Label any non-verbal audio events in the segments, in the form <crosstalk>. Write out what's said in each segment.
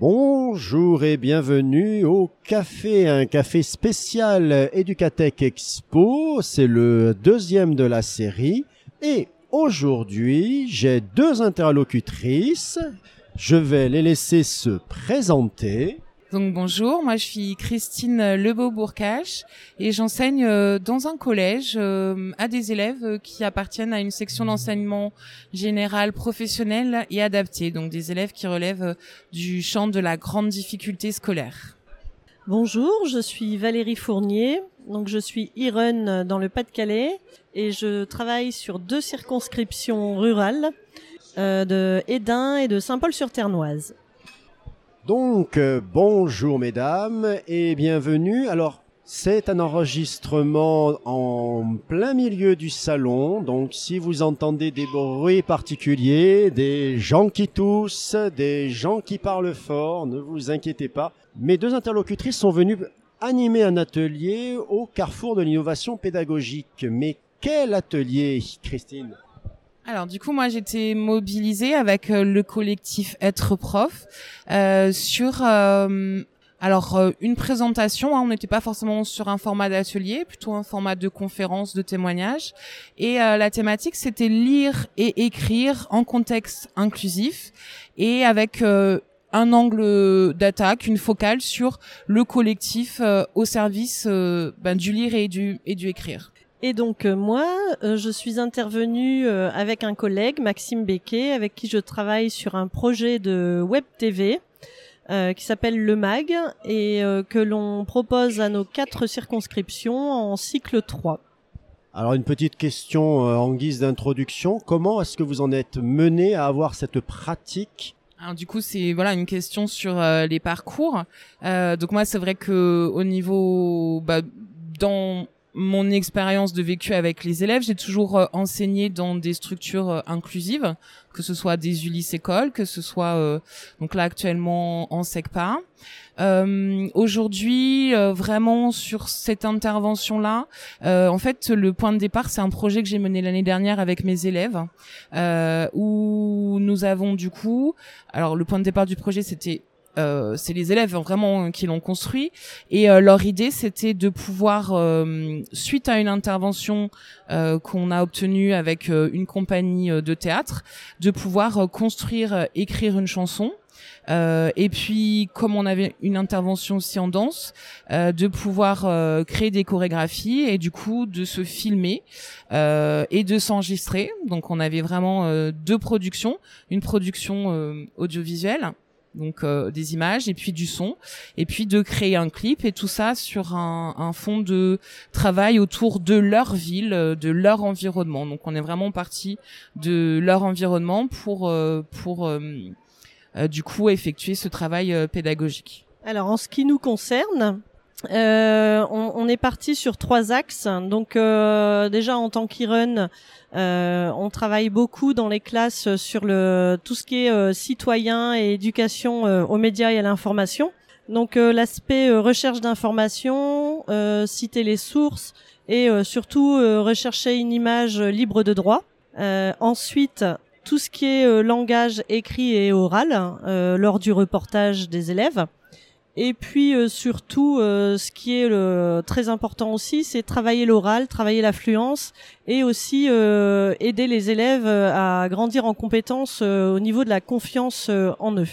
Bonjour et bienvenue au café, un café spécial Educatech Expo. C'est le deuxième de la série. Et aujourd'hui, j'ai deux interlocutrices. Je vais les laisser se présenter. Donc bonjour, moi je suis Christine Lebeau-Bourcache et j'enseigne euh, dans un collège euh, à des élèves euh, qui appartiennent à une section d'enseignement général professionnel et adapté, donc des élèves qui relèvent du champ de la grande difficulté scolaire. Bonjour, je suis Valérie Fournier, donc je suis e dans le Pas-de-Calais et je travaille sur deux circonscriptions rurales de Édin et de Saint-Paul-sur-Ternoise. Donc, euh, bonjour mesdames et bienvenue. Alors, c'est un enregistrement en plein milieu du salon, donc si vous entendez des bruits particuliers, des gens qui toussent, des gens qui parlent fort, ne vous inquiétez pas. Mes deux interlocutrices sont venues animer un atelier au carrefour de l'innovation pédagogique. Mais quel atelier, Christine? Alors du coup, moi j'étais mobilisée avec euh, le collectif Être Prof euh, sur euh, alors euh, une présentation. Hein, on n'était pas forcément sur un format d'atelier, plutôt un format de conférence, de témoignage. Et la thématique c'était lire et écrire en contexte inclusif et avec un angle d'attaque, une focale sur le collectif au service ben, du lire et du et du écrire. Et donc euh, moi, euh, je suis intervenue euh, avec un collègue, Maxime Becquet, avec qui je travaille sur un projet de web TV qui s'appelle Le Mag et que l'on propose à nos quatre circonscriptions en cycle 3. Alors une petite question en guise d'introduction, comment est-ce que vous en êtes mené à avoir cette pratique? Alors du coup c'est voilà une question sur les parcours. donc moi c'est vrai que au niveau bah, dans mon expérience de vécu avec les élèves, j'ai toujours euh, enseigné dans des structures euh, inclusives, que ce soit des Ulysse écoles, que ce soit euh, donc là actuellement en SECPA. Aujourd'hui, vraiment sur cette intervention-là, en fait, le point de départ, c'est un projet que j'ai mené l'année dernière avec mes élèves, où nous avons du coup, alors le point de départ du projet, c'était euh, c'est les élèves vraiment qui l'ont construit. Et euh, leur idée c'était de pouvoir euh, suite à une intervention qu'on a obtenue avec une compagnie de théâtre de pouvoir construire écrire une chanson. Et puis, comme on avait une intervention aussi en danse, de pouvoir créer des chorégraphies et du coup de se filmer et de s'enregistrer. Donc, on avait vraiment deux productions, une production audiovisuelle donc euh, des images et puis du son et puis de créer un clip et tout ça sur un, un fond de travail autour de leur ville euh, de leur environnement. Donc on est vraiment parti de leur environnement pour euh, pour du coup effectuer ce travail pédagogique. Alors en ce qui nous concerne euh, on, on, est parti sur trois axes. Donc euh, déjà en tant qu'Iron, euh, on travaille beaucoup dans les classes sur le tout ce qui est euh, citoyen et éducation euh, aux médias et à l'information. Donc l'aspect recherche d'information, citer les sources et surtout rechercher une image libre de droit. ensuite, tout ce qui est langage écrit et oral lors du reportage des élèves. Et puis euh, surtout, euh, ce qui est le, très important aussi, c'est travailler l'oral, travailler l'affluence et aussi euh, aider les élèves à grandir en compétences au niveau de la confiance en eux.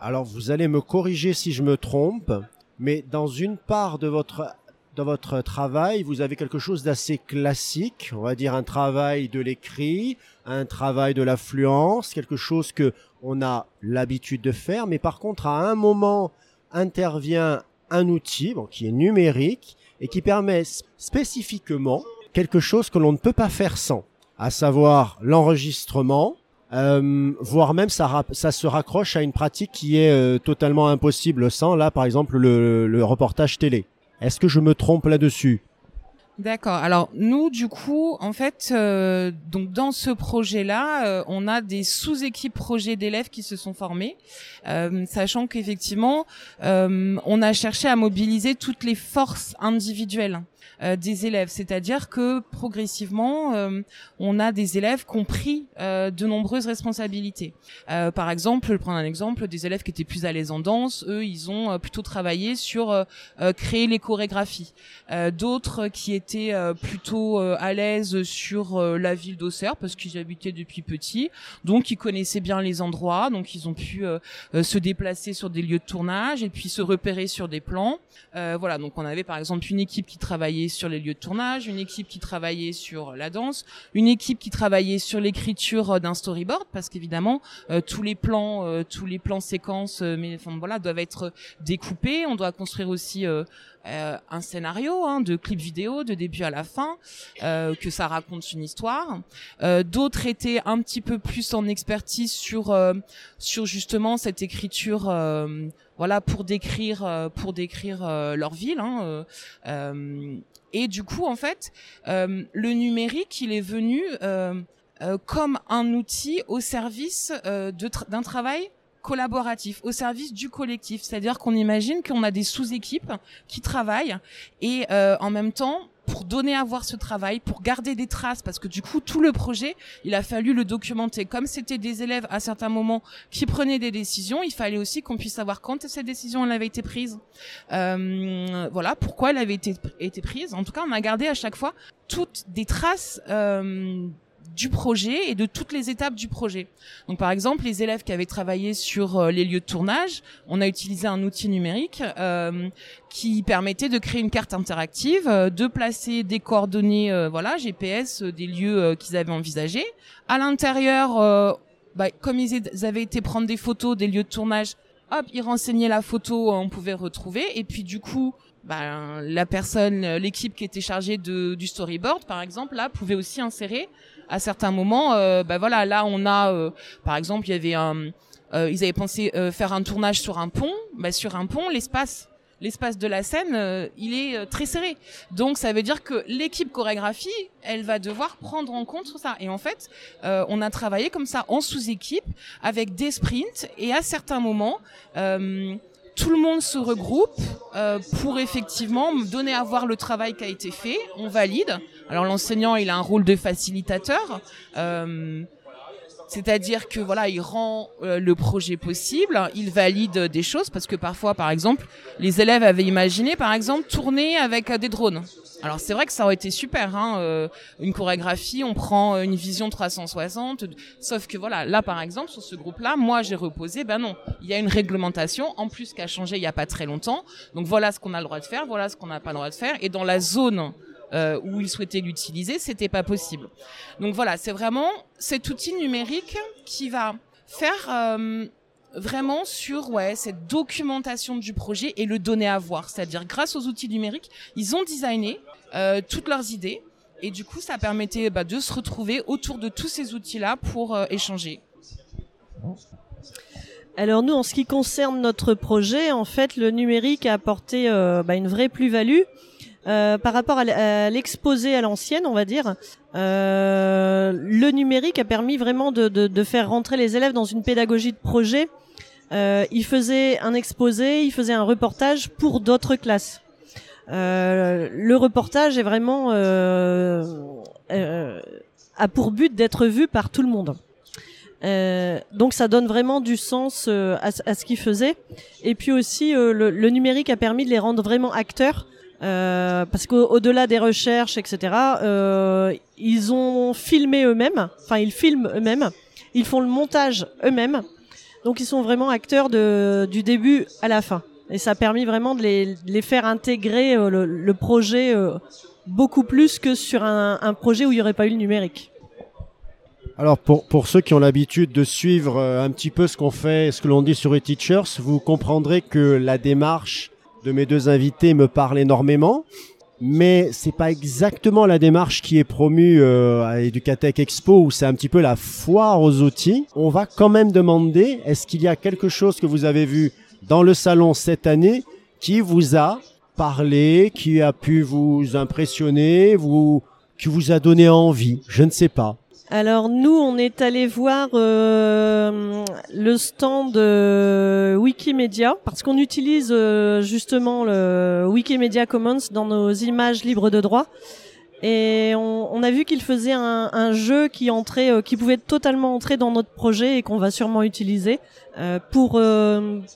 Alors vous allez me corriger si je me trompe, mais dans une part de votre dans votre travail, vous avez quelque chose d'assez classique, on va dire un travail de l'écrit, un travail de l'affluence, quelque chose que on a l'habitude de faire, mais par contre à un moment intervient un outil qui est numérique et qui permet spécifiquement quelque chose que l'on ne peut pas faire sans, à savoir l'enregistrement, euh, voire même ça, se raccroche à une pratique qui est euh, totalement impossible sans, là par exemple le reportage télé. Est-ce que je me trompe là-dessus? D'accord. Alors nous, du coup, en fait, euh, donc dans ce projet-là, euh, on a des sous-équipes projets d'élèves qui se sont formés, euh, sachant qu'effectivement, on a cherché à mobiliser toutes les forces individuelles. Des élèves. C'est-à-dire que progressivement, on a des élèves qui ont pris de nombreuses responsabilités. par exemple, je prends un exemple, des élèves qui étaient plus à l'aise en danse, eux, ils ont plutôt travaillé sur créer les chorégraphies. D'autres qui étaient plutôt à l'aise sur la ville d'Auxerre parce qu'ils habitaient depuis petit, donc ils connaissaient bien les endroits, donc ils ont pu se déplacer sur des lieux de tournage et puis se repérer sur des plans. Euh, voilà, donc on avait par exemple une équipe qui travaillait sur les lieux de tournage, une équipe qui travaillait sur la danse, une équipe qui travaillait sur l'écriture d'un storyboard parce qu'évidemment euh, tous les plans, euh, tous les plans séquences, mais voilà, doivent être découpés. On doit construire aussi un scénario hein, de clip vidéo de début à la fin, que ça raconte une histoire. D'autres étaient un petit peu plus en expertise sur sur justement cette écriture voilà pour décrire euh, pour décrire euh, leur ville hein, euh, et du coup en fait le numérique il est venu comme un outil au service d'un travail collaboratif, au service du collectif. C'est-à-dire qu'on imagine qu'on a des sous-équipes qui travaillent et en même temps pour donner à voir ce travail, pour garder des traces, parce que du coup, tout le projet, il a fallu le documenter. Comme c'était des élèves à certains moments qui prenaient des décisions, il fallait aussi qu'on puisse savoir quand cette décision elle avait été prise. Euh, voilà, pourquoi elle avait été, été prise. En tout cas, on a gardé à chaque fois toutes des traces euh, du projet et de toutes les étapes du projet. Donc par exemple, les élèves qui avaient travaillé sur euh, les lieux de tournage, on a utilisé un outil numérique euh, qui permettait de créer une carte interactive, euh, de placer des coordonnées, voilà, GPS des lieux qu'ils avaient envisagés. À l'intérieur, bah, comme ils avaient été prendre des photos des lieux de tournage, hop, ils renseignaient la photo, on pouvait retrouver. Et puis du coup, bah, la personne, l'équipe qui était chargée de, du storyboard, par exemple, là, pouvait aussi insérer à certains moments, euh, bah voilà, là on a, euh, par exemple, il y avait un, euh, ils avaient pensé faire un tournage sur un pont. Bah, sur un pont, l'espace l'espace de la scène, il est très serré. Donc ça veut dire que l'équipe chorégraphie, elle va devoir prendre en compte ça. Et en fait, on a travaillé comme ça en sous-équipe avec des sprints et à certains moments, tout le monde se regroupe euh, pour effectivement donner à voir le travail qui a été fait. On valide. Alors l'enseignant, il a un rôle de facilitateur. Euh, c'est-à-dire que voilà, il rend euh, le projet possible, il valide des choses parce que parfois, par exemple, les élèves avaient imaginé, par exemple, tourner avec des drones. Alors c'est vrai que ça aurait été super, hein, euh, une chorégraphie, on prend une vision 360, sauf que voilà, là par exemple sur ce groupe-là, moi j'ai reposé, ben non, il y a une réglementation, en plus qui a changé il y a pas très longtemps, donc voilà ce qu'on a le droit de faire, voilà ce qu'on n'a pas le droit de faire, et dans la zone euh, où ils souhaitaient l'utiliser, c'était pas possible. Donc voilà, c'est vraiment cet outil numérique qui va faire euh, vraiment sur ouais cette documentation du projet et le donner à voir. C'est-à-dire grâce aux outils numériques, ils ont designé euh, toutes leurs idées et du coup ça permettait bah, de se retrouver autour de tous ces outils-là pour euh, échanger. Alors nous, en ce qui concerne notre projet, en fait, le numérique a apporté euh, bah, une vraie plus-value. Par rapport à l'exposé à l'ancienne, on va dire, le numérique a permis vraiment de, de, de, faire rentrer les élèves dans une pédagogie de projet euh, il faisait un exposé, il faisait un reportage pour d'autres classes. Euh, le reportage est vraiment euh, euh a pour but d'être vu par tout le monde. Euh, donc ça donne vraiment du sens euh, à, ce qu'il faisait. Et puis aussi le, le, numérique a permis de les rendre vraiment acteurs. Parce qu'au-delà des recherches, etc., ils ont filmé eux-mêmes. Enfin, ils filment eux-mêmes. Ils font le montage eux-mêmes. Donc ils sont vraiment acteurs du début à la fin. Et ça a permis vraiment de les, faire intégrer euh, le, projet euh, beaucoup plus que sur un, projet où il n'y aurait pas eu le numérique. Alors pour, pour ceux qui ont l'habitude de suivre euh, un petit peu ce qu'on fait, ce que l'on dit sur e-teachers, vous comprendrez que la démarche de mes deux invités me parle énormément mais c'est pas exactement la démarche qui est promue euh, à Educatech Expo où c'est un petit peu la foire aux outils. On va quand même demander est-ce qu'il y a quelque chose que vous avez vu dans le salon cette année qui vous a parlé, qui a pu vous impressionner, vous qui vous a donné envie, je ne sais pas. Alors nous, on est allé voir euh, le stand Wikimedia parce qu'on utilise euh, justement le Wikimedia Commons dans nos images libres de droit. Et on, a vu qu'il faisait un, jeu qui entrait, euh, qui pouvait totalement entrer dans notre projet et qu'on va sûrement utiliser pour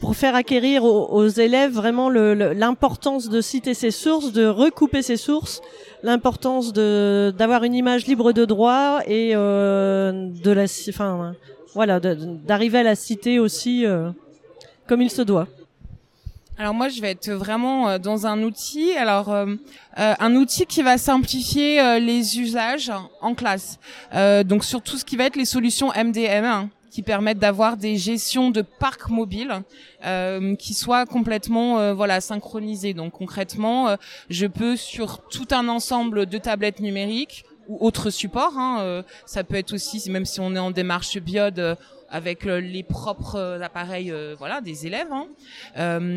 pour faire acquérir aux, élèves vraiment l'importance de citer ses sources, de recouper ses sources l'importance de d'avoir une image libre de droit et euh, de la enfin voilà d'arriver à la citer aussi euh, comme il se doit. Alors moi, je vais être vraiment euh, dans un outil. Alors un outil qui va simplifier les usages en classe. donc sur tout ce qui va être les solutions MDM qui permettent d'avoir des gestions de parcs mobiles euh, qui soient complètement euh, voilà synchronisées. Donc concrètement, euh, je peux sur tout un ensemble de tablettes numériques ou autres supports. Hein, ça peut être aussi, même si on est en démarche biode, avec euh, les propres euh, appareils euh, voilà des élèves hein.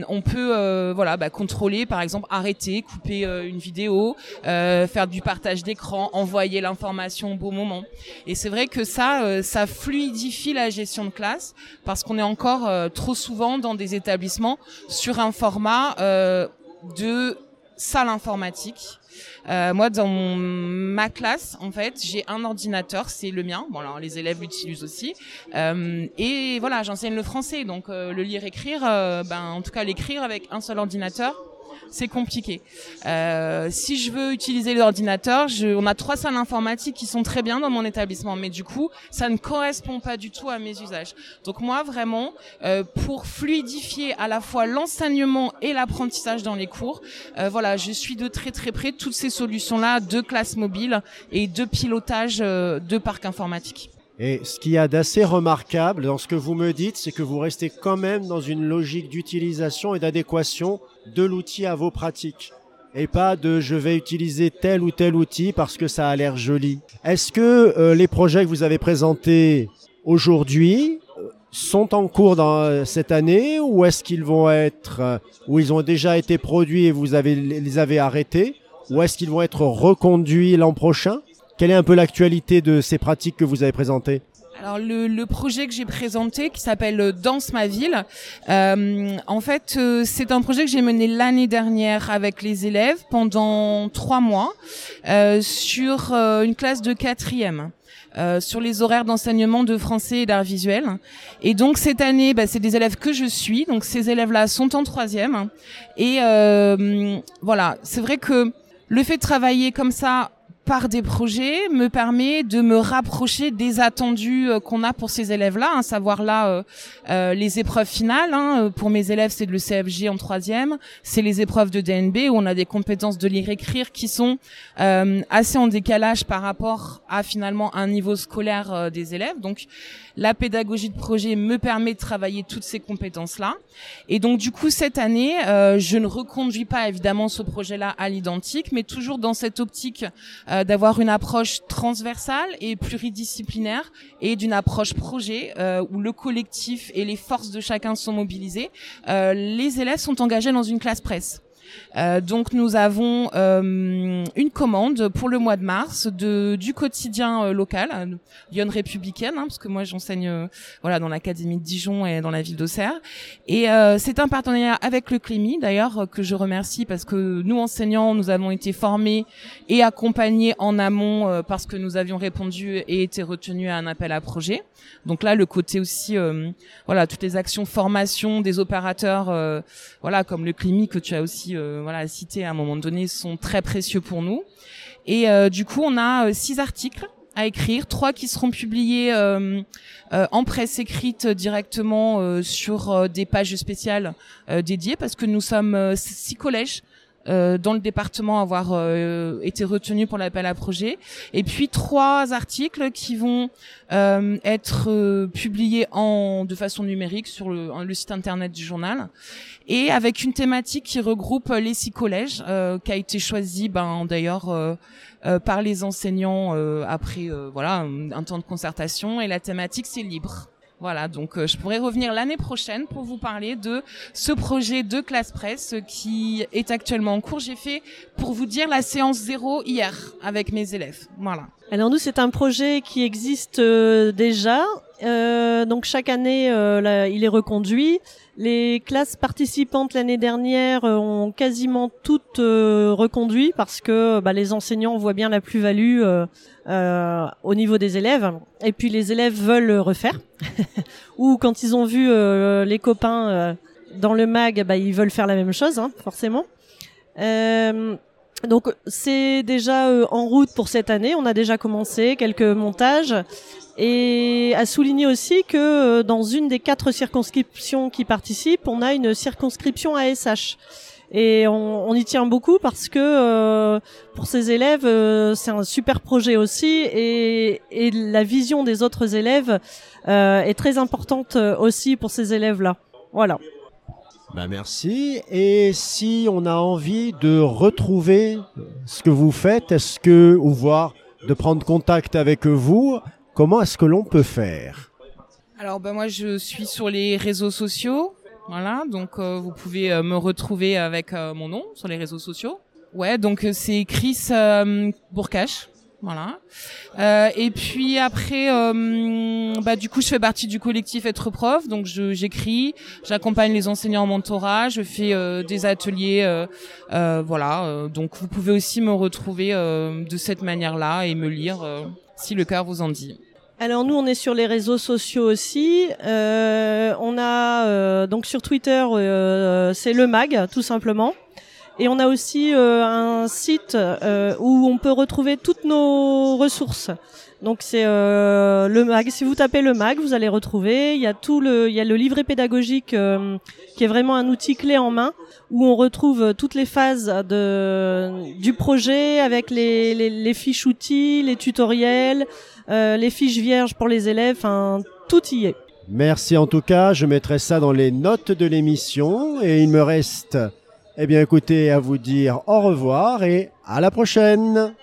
on peut voilà bah, contrôler par exemple arrêter couper une vidéo faire du partage d'écran envoyer l'information au bon moment et c'est vrai que ça ça fluidifie la gestion de classe parce qu'on est encore trop souvent dans des établissements sur un format de salle informatique euh, moi, dans ma classe, en fait, j'ai un ordinateur, c'est le mien. Bon, les élèves l'utilisent aussi. Euh, et voilà, j'enseigne le français, donc euh, le lire-écrire, euh, ben, en tout cas l'écrire avec un seul ordinateur, c'est compliqué. Euh, si je veux utiliser l'ordinateur, on a trois salles informatiques qui sont très bien dans mon établissement, mais du coup, ça ne correspond pas du tout à mes usages. Donc moi, vraiment, euh, pour fluidifier à la fois l'enseignement et l'apprentissage dans les cours, euh, voilà, je suis de très très près toutes ces solutions-là de classe mobile et de pilotage euh, de parc informatique. Et ce qu'il y a d'assez remarquable dans ce que vous me dites, c'est que vous restez quand même dans une logique d'utilisation et d'adéquation de l'outil à vos pratiques. Et pas de je vais utiliser tel ou tel outil parce que ça a l'air joli. Est-ce que euh, les projets que vous avez présentés aujourd'hui euh, sont en cours dans euh, cette année ou est-ce qu'ils vont être ou ils ont déjà été produits et vous avez les avez arrêtés ou est-ce qu'ils vont être reconduits l'an prochain? Quelle est un peu l'actualité de ces pratiques que vous avez présentées? Alors le, le, projet que j'ai présenté qui s'appelle euh, Danse ma ville, euh, en fait euh, c'est un projet que j'ai mené l'année dernière avec les élèves pendant trois mois euh, sur euh, une classe de quatrième. Euh, sur les horaires d'enseignement de français et d'art visuel. Et donc cette année, bah, c'est des élèves que je suis. Donc ces élèves-là sont en troisième. Et voilà, c'est vrai que le fait de travailler comme ça par des projets me permet de me rapprocher des attendus euh, qu'on a pour ces élèves-là, à hein, savoir là euh, euh, les épreuves finales. Hein, pour mes élèves, c'est le CFG en troisième, c'est les épreuves de DNB où on a des compétences de lire-écrire qui sont assez en décalage par rapport à finalement un niveau scolaire des élèves. Donc la pédagogie de projet me permet de travailler toutes ces compétences-là. Et donc du coup cette année, je ne reconduis pas évidemment ce projet-là à l'identique, mais toujours dans cette optique euh, d'avoir une approche transversale et pluridisciplinaire et d'une approche projet euh, où le collectif et les forces de chacun sont mobilisées. Euh, les élèves sont engagés dans une classe presse. Euh, donc nous avons euh, une commande pour le mois de mars de du quotidien euh, local, Lyon républicaine, hein, parce que moi j'enseigne voilà dans l'académie de Dijon et dans la ville d'Auxerre. Et c'est un partenariat avec le Clémy d'ailleurs que je remercie parce que nous enseignants nous avons été formés et accompagnés en amont parce que nous avions répondu et été retenus à un appel à projet. Donc là le côté aussi voilà toutes les actions formation des opérateurs voilà comme le Clémy que tu as aussi euh, voilà cités à un moment donné sont très précieux pour nous. Et euh, du coup, on a euh, six articles à écrire, trois qui seront publiés en presse écrite directement sur des pages spéciales dédiées parce que nous sommes six collèges dans le département avoir été retenus pour l'appel à projet et puis trois articles qui vont être publiés en de façon numérique sur le, le, site internet du journal et avec une thématique qui regroupe les six collèges, euh, qui a été choisie ben, d'ailleurs euh, euh, par les enseignants après voilà un, temps de concertation. Et la thématique c'est libre. Voilà, donc euh, je pourrais revenir l'année prochaine pour vous parler de ce projet de classe presse qui est actuellement en cours. J'ai fait, pour vous dire, la séance zéro hier avec mes élèves. Voilà. Alors nous, c'est un projet qui existe euh, déjà. Euh, donc chaque année, euh, il est reconduit. Les classes participantes l'année dernière euh, ont quasiment toutes euh, reconduit parce que bah, les enseignants voient bien la plus-value au niveau des élèves. Et puis les élèves veulent refaire. <laughs> Ou quand ils ont vu les copains dans le mag, bah, ils veulent faire la même chose, hein, forcément. donc c'est déjà en route pour cette année. On a déjà commencé quelques montages et à souligner aussi que euh, dans une des quatre circonscriptions qui participent, on a une circonscription ASH. Et on, on y tient beaucoup parce que euh, pour ces élèves, euh, c'est un super projet aussi, et, et, la vision des autres élèves euh, est très importante aussi pour ces élèves-là. Voilà. Ben merci. Et si on a envie de retrouver ce que vous faites, est-ce que ou voir de prendre contact avec vous, Comment est-ce que l'on peut faire Alors ben moi je suis sur les réseaux sociaux, voilà, donc euh, vous pouvez euh, me retrouver avec euh, mon nom sur les réseaux sociaux. Ouais, donc c'est Chris Bourcache. Voilà. et puis après, bah du coup, je fais partie du collectif Être Prof. Donc, j'écris, j'accompagne les enseignants en mentorat, je fais des ateliers, voilà. donc, vous pouvez aussi me retrouver de cette manière-là et me lire si le cœur vous en dit. Alors nous, on est sur les réseaux sociaux aussi. Euh, on a euh, donc sur Twitter, euh, c'est le mag, tout simplement. Et on a aussi un site où on peut retrouver toutes nos ressources. Donc c'est le mag. Si vous tapez le mag, vous allez retrouver. Il y a tout le, il y a le livret pédagogique qui est vraiment un outil clé en main où on retrouve toutes les phases de du projet avec les, les, les fiches outils, les tutoriels. Euh, les fiches vierges pour les élèves, enfin, tout y est. Merci en tout cas, je mettrai ça dans les notes de l'émission et il me reste, eh bien écoutez, à vous dire au revoir et à la prochaine.